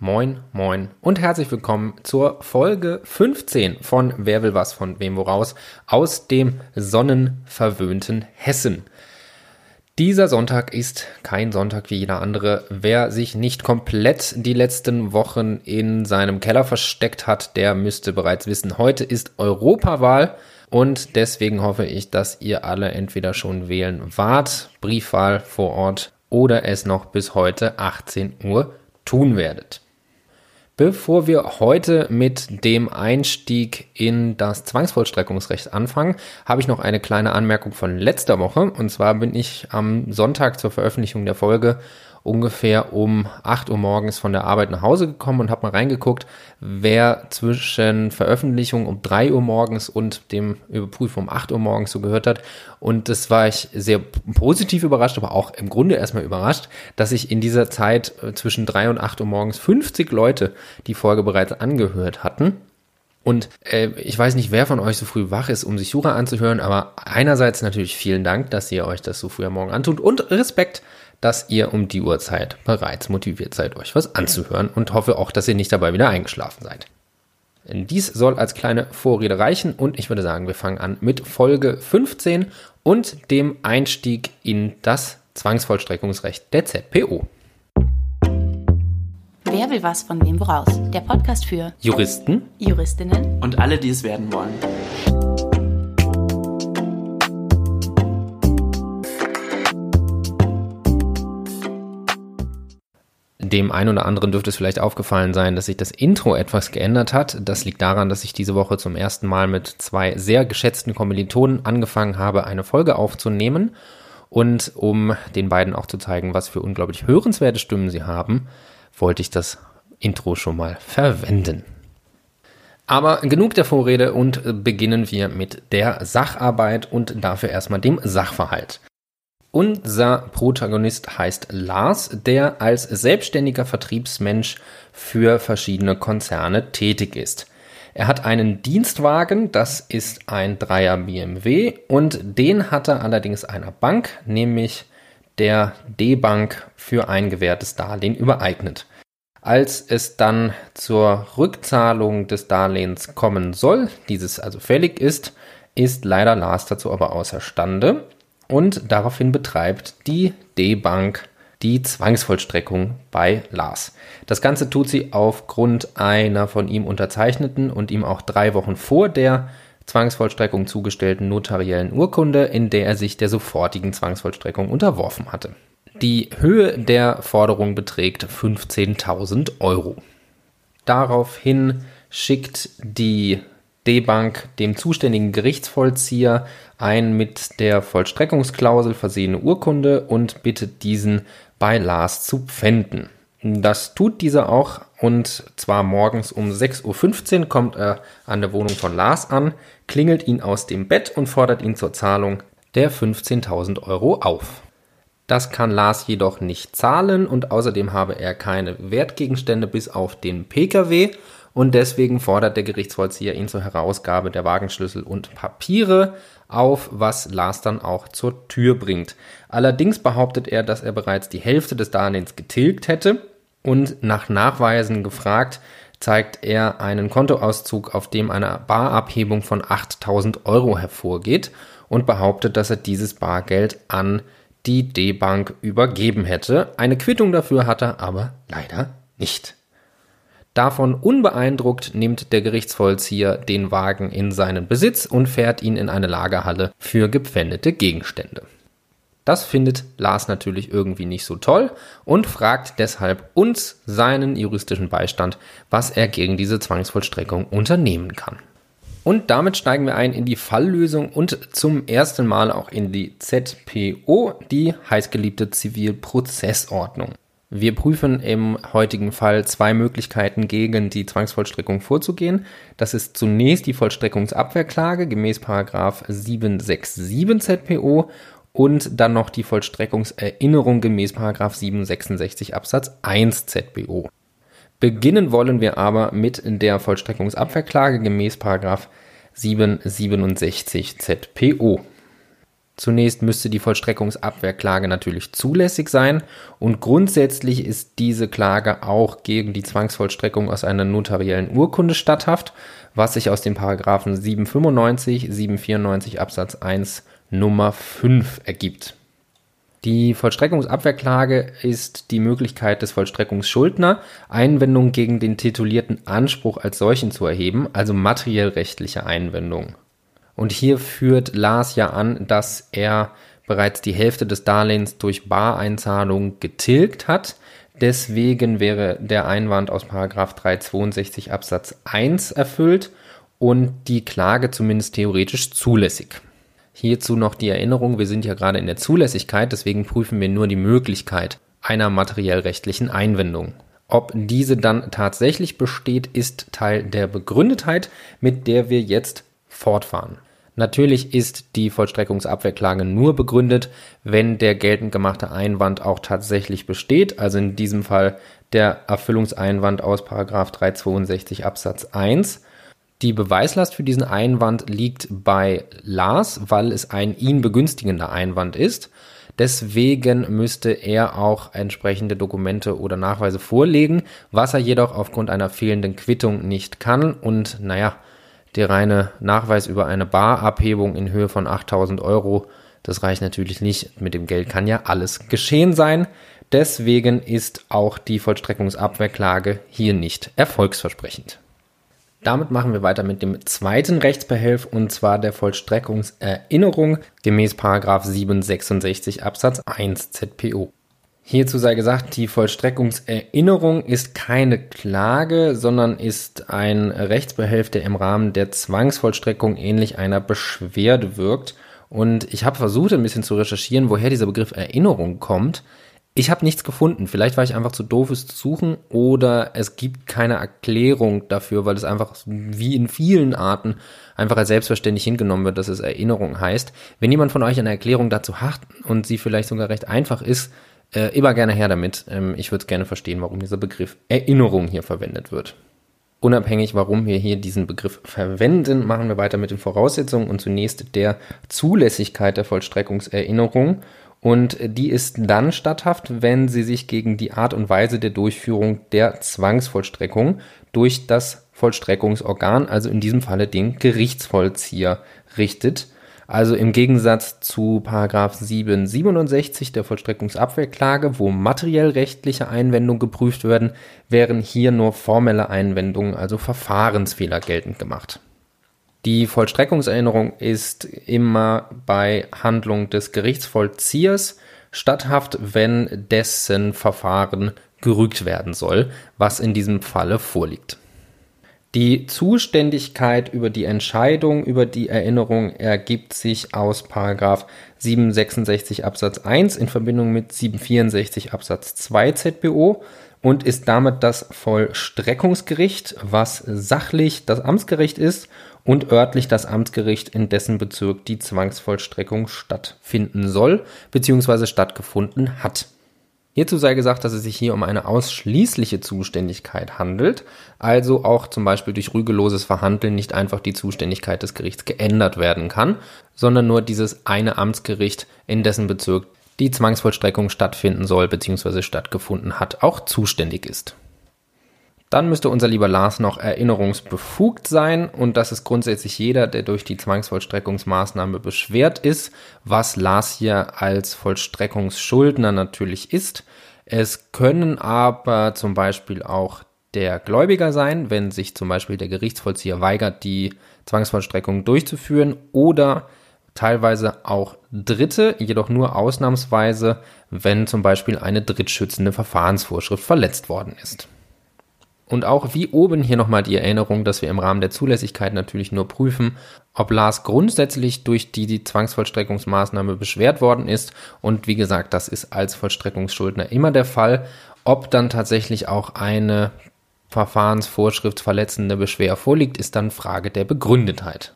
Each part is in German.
Moin, moin und herzlich willkommen zur Folge 15 von Wer will was von wem woraus aus dem sonnenverwöhnten Hessen. Dieser Sonntag ist kein Sonntag wie jeder andere. Wer sich nicht komplett die letzten Wochen in seinem Keller versteckt hat, der müsste bereits wissen, heute ist Europawahl und deswegen hoffe ich, dass ihr alle entweder schon wählen wart, Briefwahl vor Ort oder es noch bis heute 18 Uhr tun werdet. Bevor wir heute mit dem Einstieg in das Zwangsvollstreckungsrecht anfangen, habe ich noch eine kleine Anmerkung von letzter Woche. Und zwar bin ich am Sonntag zur Veröffentlichung der Folge ungefähr um 8 Uhr morgens von der Arbeit nach Hause gekommen und habe mal reingeguckt, wer zwischen Veröffentlichung um 3 Uhr morgens und dem Überprüfen um 8 Uhr morgens so gehört hat. Und das war ich sehr positiv überrascht, aber auch im Grunde erstmal überrascht, dass ich in dieser Zeit äh, zwischen 3 und 8 Uhr morgens 50 Leute die Folge bereits angehört hatten. Und äh, ich weiß nicht, wer von euch so früh wach ist, um sich Jura anzuhören, aber einerseits natürlich vielen Dank, dass ihr euch das so früh am Morgen antut und Respekt dass ihr um die Uhrzeit bereits motiviert seid, euch was anzuhören und hoffe auch, dass ihr nicht dabei wieder eingeschlafen seid. Dies soll als kleine Vorrede reichen und ich würde sagen, wir fangen an mit Folge 15 und dem Einstieg in das Zwangsvollstreckungsrecht der ZPO. Wer will was von wem woraus? Der Podcast für Juristen, Juristinnen und alle, die es werden wollen. Dem einen oder anderen dürfte es vielleicht aufgefallen sein, dass sich das Intro etwas geändert hat. Das liegt daran, dass ich diese Woche zum ersten Mal mit zwei sehr geschätzten Kommilitonen angefangen habe, eine Folge aufzunehmen. Und um den beiden auch zu zeigen, was für unglaublich hörenswerte Stimmen sie haben, wollte ich das Intro schon mal verwenden. Aber genug der Vorrede und beginnen wir mit der Sacharbeit und dafür erstmal dem Sachverhalt. Unser Protagonist heißt Lars, der als selbstständiger Vertriebsmensch für verschiedene Konzerne tätig ist. Er hat einen Dienstwagen, das ist ein Dreier BMW und den hat er allerdings einer Bank, nämlich der D-Bank für ein gewährtes Darlehen übereignet. Als es dann zur Rückzahlung des Darlehens kommen soll, dieses also fällig ist, ist leider Lars dazu aber außerstande und daraufhin betreibt die D-Bank die Zwangsvollstreckung bei Lars. Das Ganze tut sie aufgrund einer von ihm unterzeichneten und ihm auch drei Wochen vor der Zwangsvollstreckung zugestellten notariellen Urkunde, in der er sich der sofortigen Zwangsvollstreckung unterworfen hatte. Die Höhe der Forderung beträgt 15.000 Euro. Daraufhin schickt die D-Bank dem zuständigen Gerichtsvollzieher ein mit der Vollstreckungsklausel versehene Urkunde und bittet diesen bei Lars zu pfänden. Das tut dieser auch und zwar morgens um 6.15 Uhr kommt er an der Wohnung von Lars an, klingelt ihn aus dem Bett und fordert ihn zur Zahlung der 15.000 Euro auf. Das kann Lars jedoch nicht zahlen und außerdem habe er keine Wertgegenstände bis auf den Pkw und deswegen fordert der Gerichtsvollzieher ihn zur Herausgabe der Wagenschlüssel und Papiere auf, was Lars dann auch zur Tür bringt. Allerdings behauptet er, dass er bereits die Hälfte des Darlehens getilgt hätte und nach Nachweisen gefragt, zeigt er einen Kontoauszug, auf dem eine Barabhebung von 8000 Euro hervorgeht und behauptet, dass er dieses Bargeld an die D-Bank übergeben hätte. Eine Quittung dafür hat er aber leider nicht. Davon unbeeindruckt nimmt der Gerichtsvollzieher den Wagen in seinen Besitz und fährt ihn in eine Lagerhalle für gepfändete Gegenstände. Das findet Lars natürlich irgendwie nicht so toll und fragt deshalb uns, seinen juristischen Beistand, was er gegen diese Zwangsvollstreckung unternehmen kann. Und damit steigen wir ein in die Falllösung und zum ersten Mal auch in die ZPO, die heißgeliebte Zivilprozessordnung. Wir prüfen im heutigen Fall zwei Möglichkeiten gegen die Zwangsvollstreckung vorzugehen. Das ist zunächst die Vollstreckungsabwehrklage gemäß 767 ZPO und dann noch die Vollstreckungserinnerung gemäß 766 Absatz 1 ZPO. Beginnen wollen wir aber mit der Vollstreckungsabwehrklage gemäß 767 ZPO. Zunächst müsste die Vollstreckungsabwehrklage natürlich zulässig sein und grundsätzlich ist diese Klage auch gegen die Zwangsvollstreckung aus einer notariellen Urkunde statthaft, was sich aus den Paragraphen 795, 794 Absatz 1 Nummer 5 ergibt. Die Vollstreckungsabwehrklage ist die Möglichkeit des Vollstreckungsschuldner, Einwendungen gegen den titulierten Anspruch als solchen zu erheben, also materiell rechtliche Einwendungen. Und hier führt Lars ja an, dass er bereits die Hälfte des Darlehens durch Bareinzahlung getilgt hat. Deswegen wäre der Einwand aus 362 Absatz 1 erfüllt und die Klage zumindest theoretisch zulässig. Hierzu noch die Erinnerung, wir sind ja gerade in der Zulässigkeit, deswegen prüfen wir nur die Möglichkeit einer materiell rechtlichen Einwendung. Ob diese dann tatsächlich besteht, ist Teil der Begründetheit, mit der wir jetzt fortfahren. Natürlich ist die Vollstreckungsabwehrklage nur begründet, wenn der geltend gemachte Einwand auch tatsächlich besteht, also in diesem Fall der Erfüllungseinwand aus 362 Absatz 1. Die Beweislast für diesen Einwand liegt bei Lars, weil es ein ihn begünstigender Einwand ist. Deswegen müsste er auch entsprechende Dokumente oder Nachweise vorlegen, was er jedoch aufgrund einer fehlenden Quittung nicht kann. Und naja, der reine Nachweis über eine Barabhebung in Höhe von 8000 Euro, das reicht natürlich nicht. Mit dem Geld kann ja alles geschehen sein. Deswegen ist auch die Vollstreckungsabwehrklage hier nicht erfolgsversprechend. Damit machen wir weiter mit dem zweiten Rechtsbehelf und zwar der Vollstreckungserinnerung gemäß 766 Absatz 1 ZPO. Hierzu sei gesagt, die Vollstreckungserinnerung ist keine Klage, sondern ist ein Rechtsbehelf, der im Rahmen der Zwangsvollstreckung ähnlich einer Beschwerde wirkt. Und ich habe versucht, ein bisschen zu recherchieren, woher dieser Begriff Erinnerung kommt. Ich habe nichts gefunden. Vielleicht war ich einfach zu doof, es zu suchen oder es gibt keine Erklärung dafür, weil es einfach wie in vielen Arten einfach als selbstverständlich hingenommen wird, dass es Erinnerung heißt. Wenn jemand von euch eine Erklärung dazu hat und sie vielleicht sogar recht einfach ist, äh, immer gerne her damit. Ähm, ich würde gerne verstehen, warum dieser Begriff Erinnerung hier verwendet wird. Unabhängig, warum wir hier diesen Begriff verwenden, machen wir weiter mit den Voraussetzungen und zunächst der Zulässigkeit der Vollstreckungserinnerung und die ist dann statthaft, wenn sie sich gegen die Art und Weise der Durchführung der Zwangsvollstreckung durch das Vollstreckungsorgan, also in diesem Falle den Gerichtsvollzieher, richtet. Also im Gegensatz zu Paragraph 767 der Vollstreckungsabwehrklage, wo materiell rechtliche Einwendungen geprüft werden, wären hier nur formelle Einwendungen, also Verfahrensfehler geltend gemacht. Die Vollstreckungserinnerung ist immer bei Handlung des Gerichtsvollziehers statthaft, wenn dessen Verfahren gerügt werden soll, was in diesem Falle vorliegt. Die Zuständigkeit über die Entscheidung über die Erinnerung ergibt sich aus 766 Absatz 1 in Verbindung mit 764 Absatz 2 ZBO und ist damit das Vollstreckungsgericht, was sachlich das Amtsgericht ist und örtlich das Amtsgericht, in dessen Bezirk die Zwangsvollstreckung stattfinden soll bzw. stattgefunden hat. Hierzu sei gesagt, dass es sich hier um eine ausschließliche Zuständigkeit handelt, also auch zum Beispiel durch rügeloses Verhandeln nicht einfach die Zuständigkeit des Gerichts geändert werden kann, sondern nur dieses eine Amtsgericht, in dessen Bezirk die Zwangsvollstreckung stattfinden soll bzw. stattgefunden hat, auch zuständig ist. Dann müsste unser lieber Lars noch erinnerungsbefugt sein und das ist grundsätzlich jeder, der durch die Zwangsvollstreckungsmaßnahme beschwert ist, was Lars hier als Vollstreckungsschuldner natürlich ist. Es können aber zum Beispiel auch der Gläubiger sein, wenn sich zum Beispiel der Gerichtsvollzieher weigert, die Zwangsvollstreckung durchzuführen oder teilweise auch Dritte, jedoch nur ausnahmsweise, wenn zum Beispiel eine drittschützende Verfahrensvorschrift verletzt worden ist. Und auch wie oben hier nochmal die Erinnerung, dass wir im Rahmen der Zulässigkeit natürlich nur prüfen, ob Lars grundsätzlich durch die, die Zwangsvollstreckungsmaßnahme beschwert worden ist. Und wie gesagt, das ist als Vollstreckungsschuldner immer der Fall. Ob dann tatsächlich auch eine Verfahrensvorschrift verletzende Beschwer vorliegt, ist dann Frage der Begründetheit.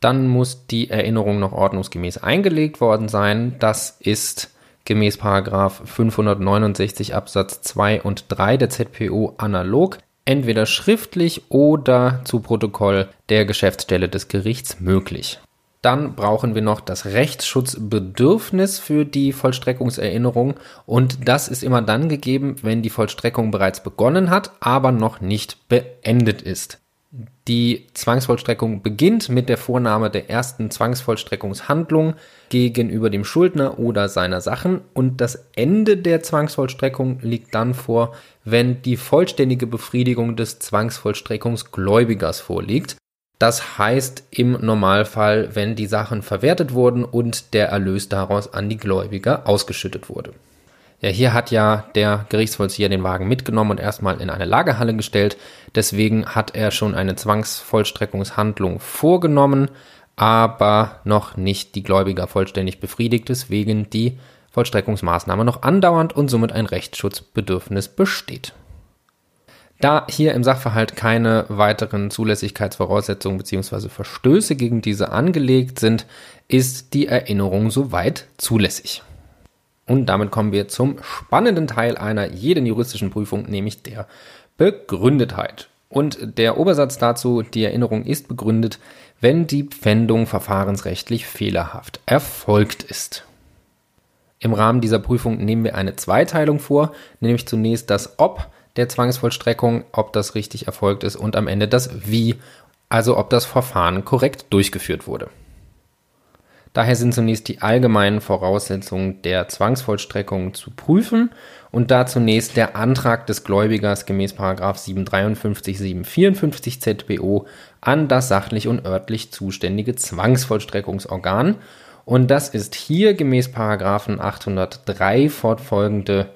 Dann muss die Erinnerung noch ordnungsgemäß eingelegt worden sein. Das ist gemäß 569 Absatz 2 und 3 der ZPO analog, entweder schriftlich oder zu Protokoll der Geschäftsstelle des Gerichts möglich. Dann brauchen wir noch das Rechtsschutzbedürfnis für die Vollstreckungserinnerung und das ist immer dann gegeben, wenn die Vollstreckung bereits begonnen hat, aber noch nicht beendet ist. Die Zwangsvollstreckung beginnt mit der Vornahme der ersten Zwangsvollstreckungshandlung gegenüber dem Schuldner oder seiner Sachen und das Ende der Zwangsvollstreckung liegt dann vor, wenn die vollständige Befriedigung des Zwangsvollstreckungsgläubigers vorliegt. Das heißt im Normalfall, wenn die Sachen verwertet wurden und der Erlös daraus an die Gläubiger ausgeschüttet wurde. Ja, hier hat ja der Gerichtsvollzieher den Wagen mitgenommen und erstmal in eine Lagerhalle gestellt. Deswegen hat er schon eine Zwangsvollstreckungshandlung vorgenommen, aber noch nicht die Gläubiger vollständig befriedigt, weswegen die Vollstreckungsmaßnahme noch andauernd und somit ein Rechtsschutzbedürfnis besteht. Da hier im Sachverhalt keine weiteren Zulässigkeitsvoraussetzungen bzw. Verstöße gegen diese angelegt sind, ist die Erinnerung soweit zulässig. Und damit kommen wir zum spannenden Teil einer jeden juristischen Prüfung, nämlich der Begründetheit. Und der Obersatz dazu, die Erinnerung ist begründet, wenn die Pfändung verfahrensrechtlich fehlerhaft erfolgt ist. Im Rahmen dieser Prüfung nehmen wir eine Zweiteilung vor, nämlich zunächst das Ob der Zwangsvollstreckung, ob das richtig erfolgt ist und am Ende das Wie, also ob das Verfahren korrekt durchgeführt wurde. Daher sind zunächst die allgemeinen Voraussetzungen der Zwangsvollstreckung zu prüfen und da zunächst der Antrag des Gläubigers gemäß 753, 754 ZBO an das sachlich und örtlich zuständige Zwangsvollstreckungsorgan und das ist hier gemäß 803 fortfolgende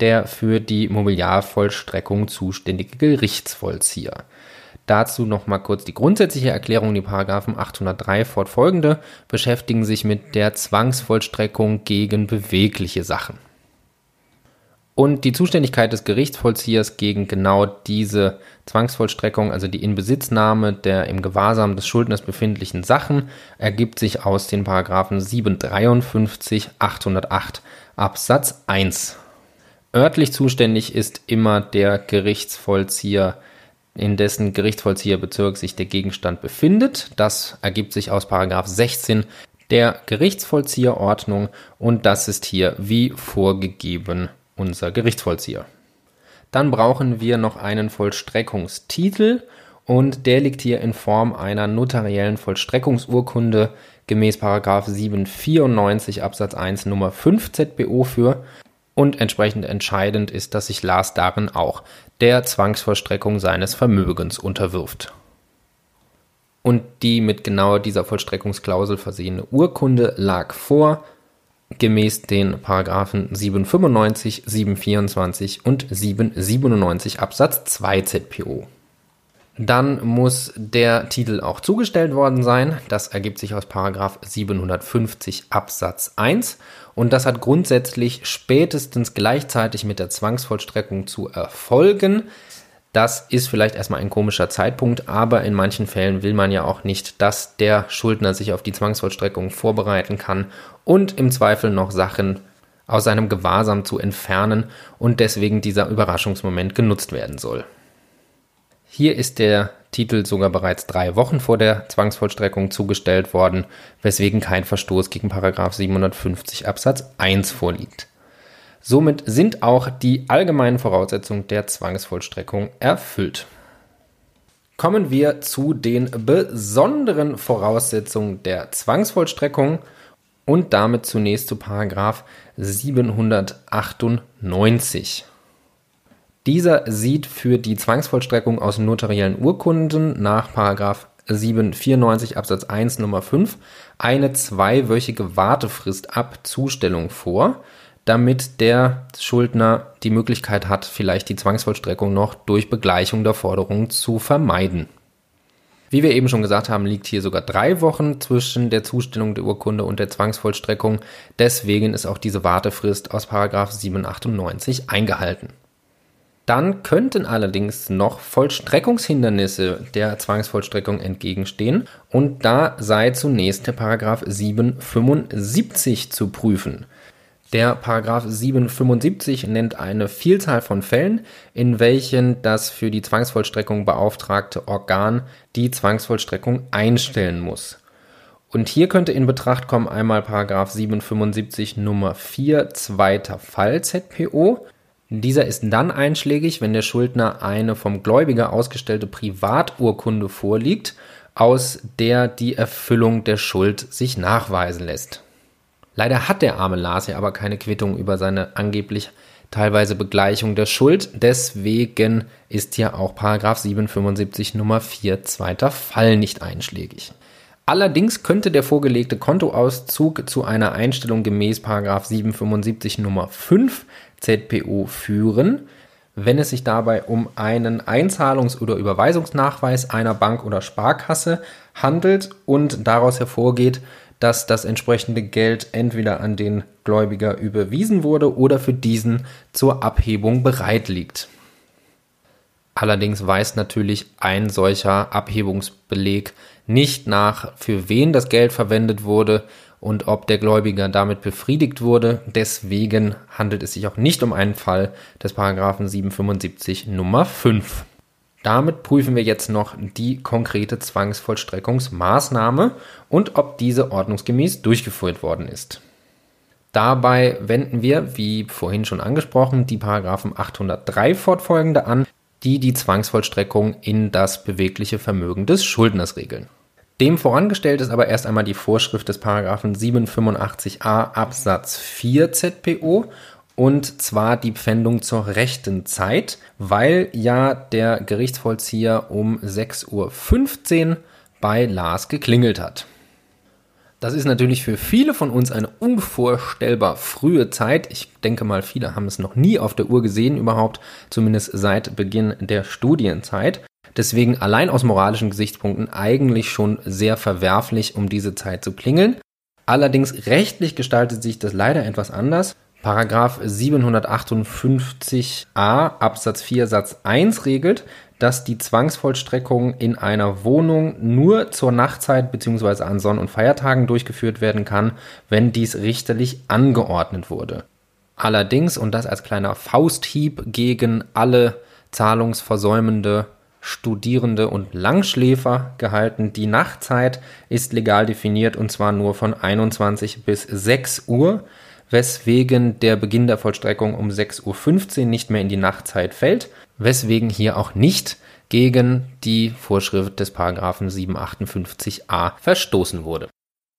der für die Mobiliarvollstreckung zuständige Gerichtsvollzieher. Dazu nochmal kurz die grundsätzliche Erklärung. Die Paragraphen 803 fortfolgende beschäftigen sich mit der Zwangsvollstreckung gegen bewegliche Sachen. Und die Zuständigkeit des Gerichtsvollziehers gegen genau diese Zwangsvollstreckung, also die Inbesitznahme der im Gewahrsam des Schuldners befindlichen Sachen, ergibt sich aus den Paragraphen 753, 808 Absatz 1. Örtlich zuständig ist immer der Gerichtsvollzieher in dessen Gerichtsvollzieherbezirk sich der Gegenstand befindet. Das ergibt sich aus Paragraph 16 der Gerichtsvollzieherordnung und das ist hier wie vorgegeben unser Gerichtsvollzieher. Dann brauchen wir noch einen Vollstreckungstitel und der liegt hier in Form einer notariellen Vollstreckungsurkunde gemäß Paragraph 794 Absatz 1 Nummer 5 ZBO für und entsprechend entscheidend ist, dass sich Lars darin auch der Zwangsvollstreckung seines Vermögens unterwirft. Und die mit genau dieser Vollstreckungsklausel versehene Urkunde lag vor, gemäß den Paragraphen 795, 724 und 797 Absatz 2 ZPO. Dann muss der Titel auch zugestellt worden sein. Das ergibt sich aus Paragraph 750 Absatz 1 und das hat grundsätzlich spätestens gleichzeitig mit der Zwangsvollstreckung zu erfolgen. Das ist vielleicht erstmal ein komischer Zeitpunkt, aber in manchen Fällen will man ja auch nicht, dass der Schuldner sich auf die Zwangsvollstreckung vorbereiten kann und im Zweifel noch Sachen aus seinem Gewahrsam zu entfernen und deswegen dieser Überraschungsmoment genutzt werden soll. Hier ist der Titel sogar bereits drei Wochen vor der Zwangsvollstreckung zugestellt worden, weswegen kein Verstoß gegen 750 Absatz 1 vorliegt. Somit sind auch die allgemeinen Voraussetzungen der Zwangsvollstreckung erfüllt. Kommen wir zu den besonderen Voraussetzungen der Zwangsvollstreckung und damit zunächst zu 798. Dieser sieht für die Zwangsvollstreckung aus notariellen Urkunden nach 794 Absatz 1 Nummer 5 eine zweiwöchige Wartefrist ab Zustellung vor, damit der Schuldner die Möglichkeit hat, vielleicht die Zwangsvollstreckung noch durch Begleichung der Forderung zu vermeiden. Wie wir eben schon gesagt haben, liegt hier sogar drei Wochen zwischen der Zustellung der Urkunde und der Zwangsvollstreckung. Deswegen ist auch diese Wartefrist aus 798 eingehalten. Dann könnten allerdings noch Vollstreckungshindernisse der Zwangsvollstreckung entgegenstehen und da sei zunächst der Paragraph 775 zu prüfen. Der Paragraph 775 nennt eine Vielzahl von Fällen, in welchen das für die Zwangsvollstreckung beauftragte Organ die Zwangsvollstreckung einstellen muss. Und hier könnte in Betracht kommen einmal Paragraph 775 Nummer 4 zweiter Fall ZPO. Dieser ist dann einschlägig, wenn der Schuldner eine vom Gläubiger ausgestellte Privaturkunde vorliegt, aus der die Erfüllung der Schuld sich nachweisen lässt. Leider hat der arme Lars ja aber keine Quittung über seine angeblich teilweise Begleichung der Schuld. Deswegen ist hier auch Paragraph 775 Nummer 4 zweiter Fall nicht einschlägig. Allerdings könnte der vorgelegte Kontoauszug zu einer Einstellung gemäß Paragraph 775 Nummer 5 ZPO führen, wenn es sich dabei um einen Einzahlungs- oder Überweisungsnachweis einer Bank oder Sparkasse handelt und daraus hervorgeht, dass das entsprechende Geld entweder an den Gläubiger überwiesen wurde oder für diesen zur Abhebung bereit liegt. Allerdings weist natürlich ein solcher Abhebungsbeleg nicht nach, für wen das Geld verwendet wurde und ob der Gläubiger damit befriedigt wurde. Deswegen handelt es sich auch nicht um einen Fall des Paragraphen 775 Nummer 5. Damit prüfen wir jetzt noch die konkrete Zwangsvollstreckungsmaßnahme und ob diese ordnungsgemäß durchgeführt worden ist. Dabei wenden wir, wie vorhin schon angesprochen, die Paragraphen 803 fortfolgende an, die die Zwangsvollstreckung in das bewegliche Vermögen des Schuldners regeln. Dem vorangestellt ist aber erst einmal die Vorschrift des Paragraphen 785a Absatz 4 ZPO und zwar die Pfändung zur rechten Zeit, weil ja der Gerichtsvollzieher um 6.15 Uhr bei Lars geklingelt hat. Das ist natürlich für viele von uns eine unvorstellbar frühe Zeit. Ich denke mal, viele haben es noch nie auf der Uhr gesehen überhaupt, zumindest seit Beginn der Studienzeit. Deswegen allein aus moralischen Gesichtspunkten eigentlich schon sehr verwerflich, um diese Zeit zu klingeln. Allerdings rechtlich gestaltet sich das leider etwas anders. Paragraph 758a Absatz 4 Satz 1 regelt, dass die Zwangsvollstreckung in einer Wohnung nur zur Nachtzeit bzw. an Sonn- und Feiertagen durchgeführt werden kann, wenn dies richterlich angeordnet wurde. Allerdings, und das als kleiner Fausthieb gegen alle zahlungsversäumende Studierende und Langschläfer gehalten. Die Nachtzeit ist legal definiert und zwar nur von 21 bis 6 Uhr, weswegen der Beginn der Vollstreckung um 6.15 Uhr nicht mehr in die Nachtzeit fällt, weswegen hier auch nicht gegen die Vorschrift des Paragraphen 758a verstoßen wurde.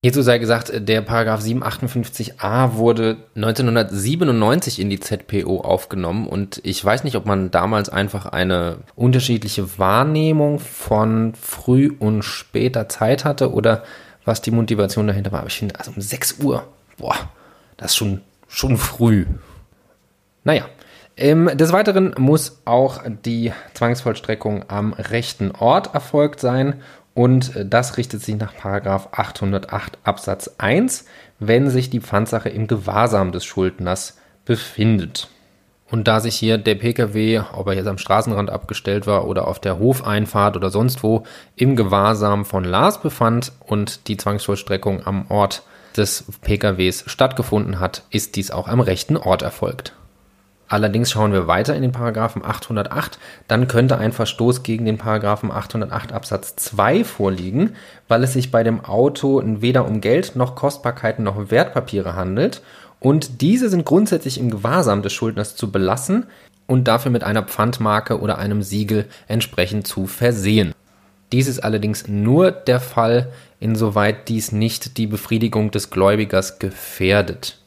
Hierzu sei gesagt, der Paragraph 758a wurde 1997 in die ZPO aufgenommen und ich weiß nicht, ob man damals einfach eine unterschiedliche Wahrnehmung von früh und später Zeit hatte oder was die Motivation dahinter war. Aber ich finde, also um 6 Uhr, boah, das ist schon, schon früh. Naja, des Weiteren muss auch die Zwangsvollstreckung am rechten Ort erfolgt sein und äh, das richtet sich nach 808 Absatz 1, wenn sich die Pfandsache im Gewahrsam des Schuldners befindet. Und da sich hier der Pkw, ob er jetzt am Straßenrand abgestellt war oder auf der Hofeinfahrt oder sonst wo, im Gewahrsam von Lars befand und die Zwangsvollstreckung am Ort des Pkws stattgefunden hat, ist dies auch am rechten Ort erfolgt. Allerdings schauen wir weiter in den Paragraphen 808, dann könnte ein Verstoß gegen den Paragraphen 808 Absatz 2 vorliegen, weil es sich bei dem Auto weder um Geld noch Kostbarkeiten noch Wertpapiere handelt und diese sind grundsätzlich im Gewahrsam des Schuldners zu belassen und dafür mit einer Pfandmarke oder einem Siegel entsprechend zu versehen. Dies ist allerdings nur der Fall, insoweit dies nicht die Befriedigung des Gläubigers gefährdet.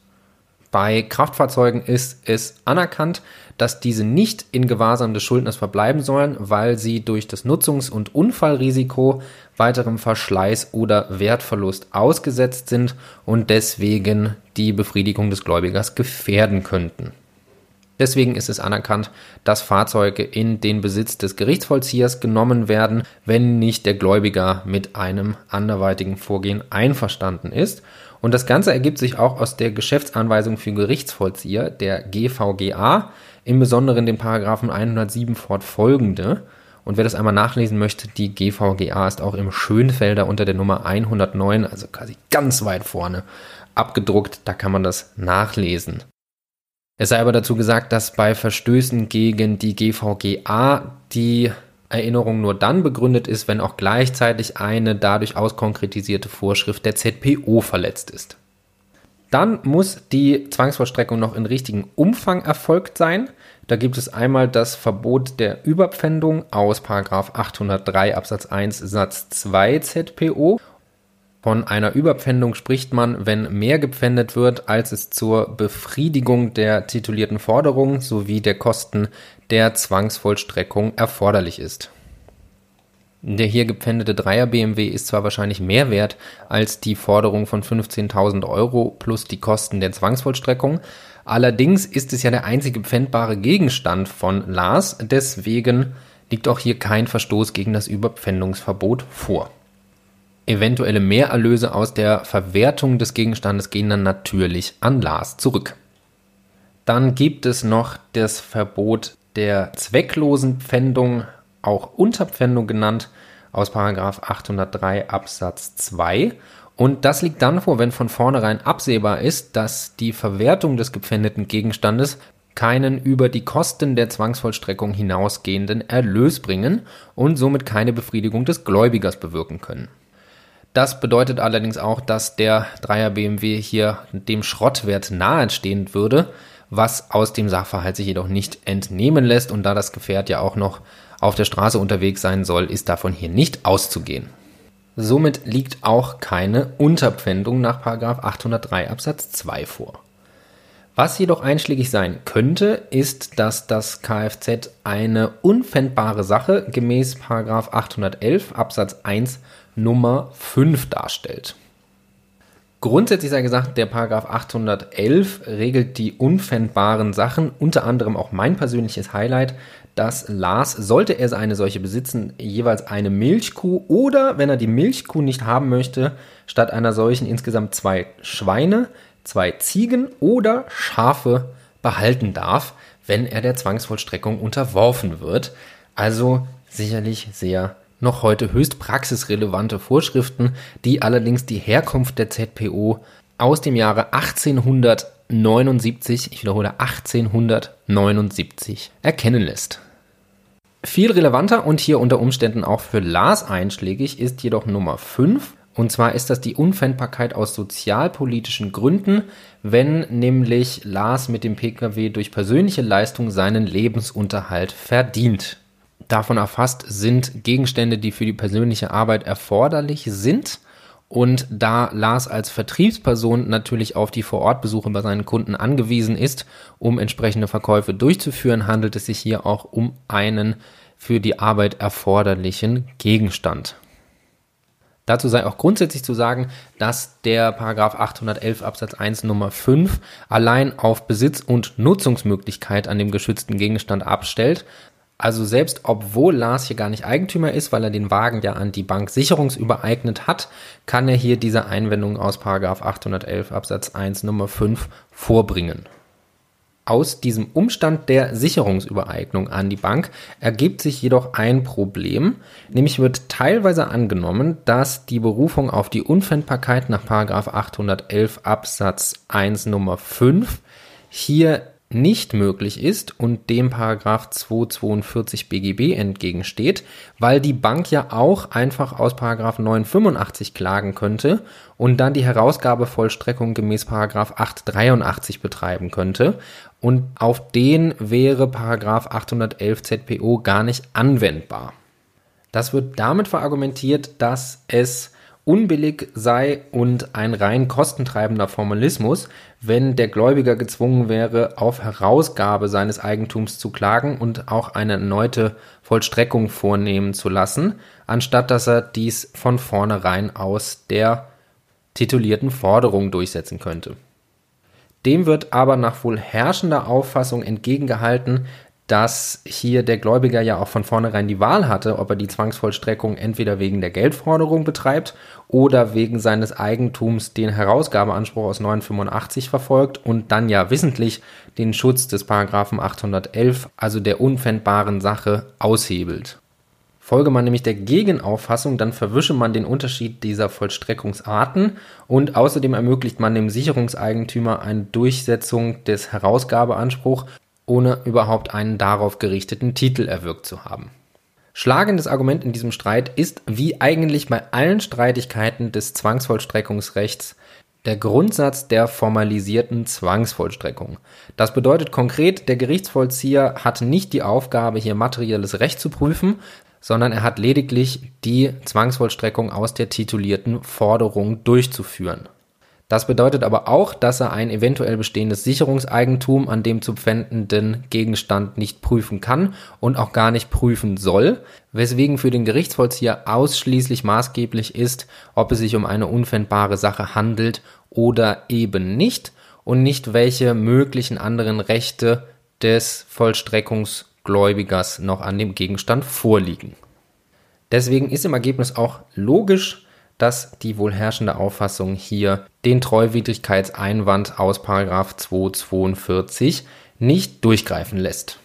Bei Kraftfahrzeugen ist es anerkannt, dass diese nicht in Gewahrsam des Schuldners verbleiben sollen, weil sie durch das Nutzungs- und Unfallrisiko weiterem Verschleiß oder Wertverlust ausgesetzt sind und deswegen die Befriedigung des Gläubigers gefährden könnten. Deswegen ist es anerkannt, dass Fahrzeuge in den Besitz des Gerichtsvollziehers genommen werden, wenn nicht der Gläubiger mit einem anderweitigen Vorgehen einverstanden ist. Und das Ganze ergibt sich auch aus der Geschäftsanweisung für Gerichtsvollzieher, der GVGA, im Besonderen den Paragraphen 107 fortfolgende. Und wer das einmal nachlesen möchte, die GVGA ist auch im Schönfelder unter der Nummer 109, also quasi ganz weit vorne, abgedruckt. Da kann man das nachlesen. Es sei aber dazu gesagt, dass bei Verstößen gegen die GVGA die Erinnerung nur dann begründet ist, wenn auch gleichzeitig eine dadurch auskonkretisierte Vorschrift der ZPO verletzt ist. Dann muss die Zwangsvollstreckung noch in richtigem Umfang erfolgt sein. Da gibt es einmal das Verbot der Überpfändung aus 803 Absatz 1 Satz 2 ZPO. Von einer Überpfändung spricht man, wenn mehr gepfändet wird, als es zur Befriedigung der titulierten Forderung sowie der Kosten der Zwangsvollstreckung erforderlich ist. Der hier gepfändete Dreier BMW ist zwar wahrscheinlich mehr wert als die Forderung von 15.000 Euro plus die Kosten der Zwangsvollstreckung, allerdings ist es ja der einzige pfändbare Gegenstand von Lars, deswegen liegt auch hier kein Verstoß gegen das Überpfändungsverbot vor. Eventuelle Mehrerlöse aus der Verwertung des Gegenstandes gehen dann natürlich an Lars zurück. Dann gibt es noch das Verbot der zwecklosen Pfändung, auch Unterpfändung genannt, aus 803 Absatz 2. Und das liegt dann vor, wenn von vornherein absehbar ist, dass die Verwertung des gepfändeten Gegenstandes keinen über die Kosten der Zwangsvollstreckung hinausgehenden Erlös bringen und somit keine Befriedigung des Gläubigers bewirken können. Das bedeutet allerdings auch, dass der Dreier BMW hier dem Schrottwert nahestehen würde, was aus dem Sachverhalt sich jedoch nicht entnehmen lässt und da das Gefährt ja auch noch auf der Straße unterwegs sein soll, ist davon hier nicht auszugehen. Somit liegt auch keine Unterpfändung nach 803 Absatz 2 vor. Was jedoch einschlägig sein könnte, ist, dass das Kfz eine unpfändbare Sache gemäß 811 Absatz 1 Nummer 5 darstellt. Grundsätzlich sei gesagt, der Paragraph 811 regelt die unpfändbaren Sachen, unter anderem auch mein persönliches Highlight, dass Lars, sollte er eine solche besitzen, jeweils eine Milchkuh oder, wenn er die Milchkuh nicht haben möchte, statt einer solchen insgesamt zwei Schweine, zwei Ziegen oder Schafe behalten darf, wenn er der Zwangsvollstreckung unterworfen wird. Also sicherlich sehr noch heute höchst praxisrelevante Vorschriften, die allerdings die Herkunft der ZPO aus dem Jahre 1879, ich wiederhole 1879, erkennen lässt. Viel relevanter und hier unter Umständen auch für Lars einschlägig ist jedoch Nummer 5. Und zwar ist das die Unfändbarkeit aus sozialpolitischen Gründen, wenn nämlich Lars mit dem Pkw durch persönliche Leistung seinen Lebensunterhalt verdient. Davon erfasst sind Gegenstände, die für die persönliche Arbeit erforderlich sind. Und da Lars als Vertriebsperson natürlich auf die Vorortbesuche bei seinen Kunden angewiesen ist, um entsprechende Verkäufe durchzuführen, handelt es sich hier auch um einen für die Arbeit erforderlichen Gegenstand. Dazu sei auch grundsätzlich zu sagen, dass der Paragraph 811 Absatz 1 Nummer 5 allein auf Besitz und Nutzungsmöglichkeit an dem geschützten Gegenstand abstellt, also selbst obwohl Lars hier gar nicht Eigentümer ist, weil er den Wagen ja an die Bank sicherungsübereignet hat, kann er hier diese Einwendung aus 811 Absatz 1 Nummer 5 vorbringen. Aus diesem Umstand der Sicherungsübereignung an die Bank ergibt sich jedoch ein Problem, nämlich wird teilweise angenommen, dass die Berufung auf die Unpfändbarkeit nach 811 Absatz 1 Nummer 5 hier nicht möglich ist und dem Paragraph 242 BGB entgegensteht, weil die Bank ja auch einfach aus Paragraph 985 klagen könnte und dann die Herausgabevollstreckung gemäß Paragraph 883 betreiben könnte und auf den wäre Paragraph 811 ZPO gar nicht anwendbar. Das wird damit verargumentiert, dass es unbillig sei und ein rein kostentreibender Formalismus, wenn der Gläubiger gezwungen wäre, auf Herausgabe seines Eigentums zu klagen und auch eine erneute Vollstreckung vornehmen zu lassen, anstatt dass er dies von vornherein aus der titulierten Forderung durchsetzen könnte. Dem wird aber nach wohl herrschender Auffassung entgegengehalten, dass hier der Gläubiger ja auch von vornherein die Wahl hatte, ob er die Zwangsvollstreckung entweder wegen der Geldforderung betreibt oder wegen seines Eigentums den Herausgabeanspruch aus 985 verfolgt und dann ja wissentlich den Schutz des Paragraphen 811, also der unpfändbaren Sache, aushebelt. Folge man nämlich der Gegenauffassung, dann verwische man den Unterschied dieser Vollstreckungsarten und außerdem ermöglicht man dem Sicherungseigentümer eine Durchsetzung des Herausgabeanspruchs ohne überhaupt einen darauf gerichteten Titel erwirkt zu haben. Schlagendes Argument in diesem Streit ist, wie eigentlich bei allen Streitigkeiten des Zwangsvollstreckungsrechts, der Grundsatz der formalisierten Zwangsvollstreckung. Das bedeutet konkret, der Gerichtsvollzieher hat nicht die Aufgabe, hier materielles Recht zu prüfen, sondern er hat lediglich die Zwangsvollstreckung aus der titulierten Forderung durchzuführen. Das bedeutet aber auch, dass er ein eventuell bestehendes Sicherungseigentum an dem zu pfändenden Gegenstand nicht prüfen kann und auch gar nicht prüfen soll, weswegen für den Gerichtsvollzieher ausschließlich maßgeblich ist, ob es sich um eine unpfändbare Sache handelt oder eben nicht und nicht welche möglichen anderen Rechte des Vollstreckungsgläubigers noch an dem Gegenstand vorliegen. Deswegen ist im Ergebnis auch logisch, dass die wohl herrschende Auffassung hier den Treuwidrigkeitseinwand aus 242 nicht durchgreifen lässt.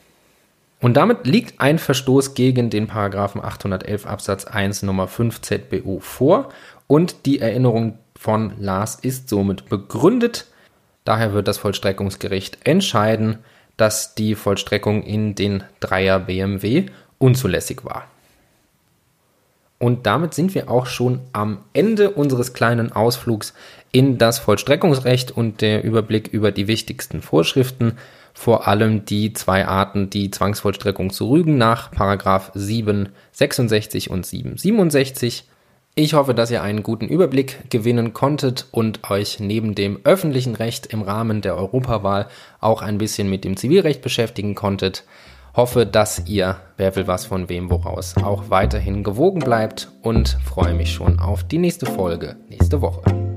Und damit liegt ein Verstoß gegen den Paragraphen 811 Absatz 1 Nummer 5 ZBO vor und die Erinnerung von Lars ist somit begründet. Daher wird das Vollstreckungsgericht entscheiden, dass die Vollstreckung in den Dreier BMW unzulässig war. Und damit sind wir auch schon am Ende unseres kleinen Ausflugs in das Vollstreckungsrecht und der Überblick über die wichtigsten Vorschriften, vor allem die zwei Arten, die Zwangsvollstreckung zu rügen nach Paragraph 766 und 767. Ich hoffe, dass ihr einen guten Überblick gewinnen konntet und euch neben dem öffentlichen Recht im Rahmen der Europawahl auch ein bisschen mit dem Zivilrecht beschäftigen konntet. Hoffe, dass ihr, wer will was von wem woraus, auch weiterhin gewogen bleibt und freue mich schon auf die nächste Folge nächste Woche.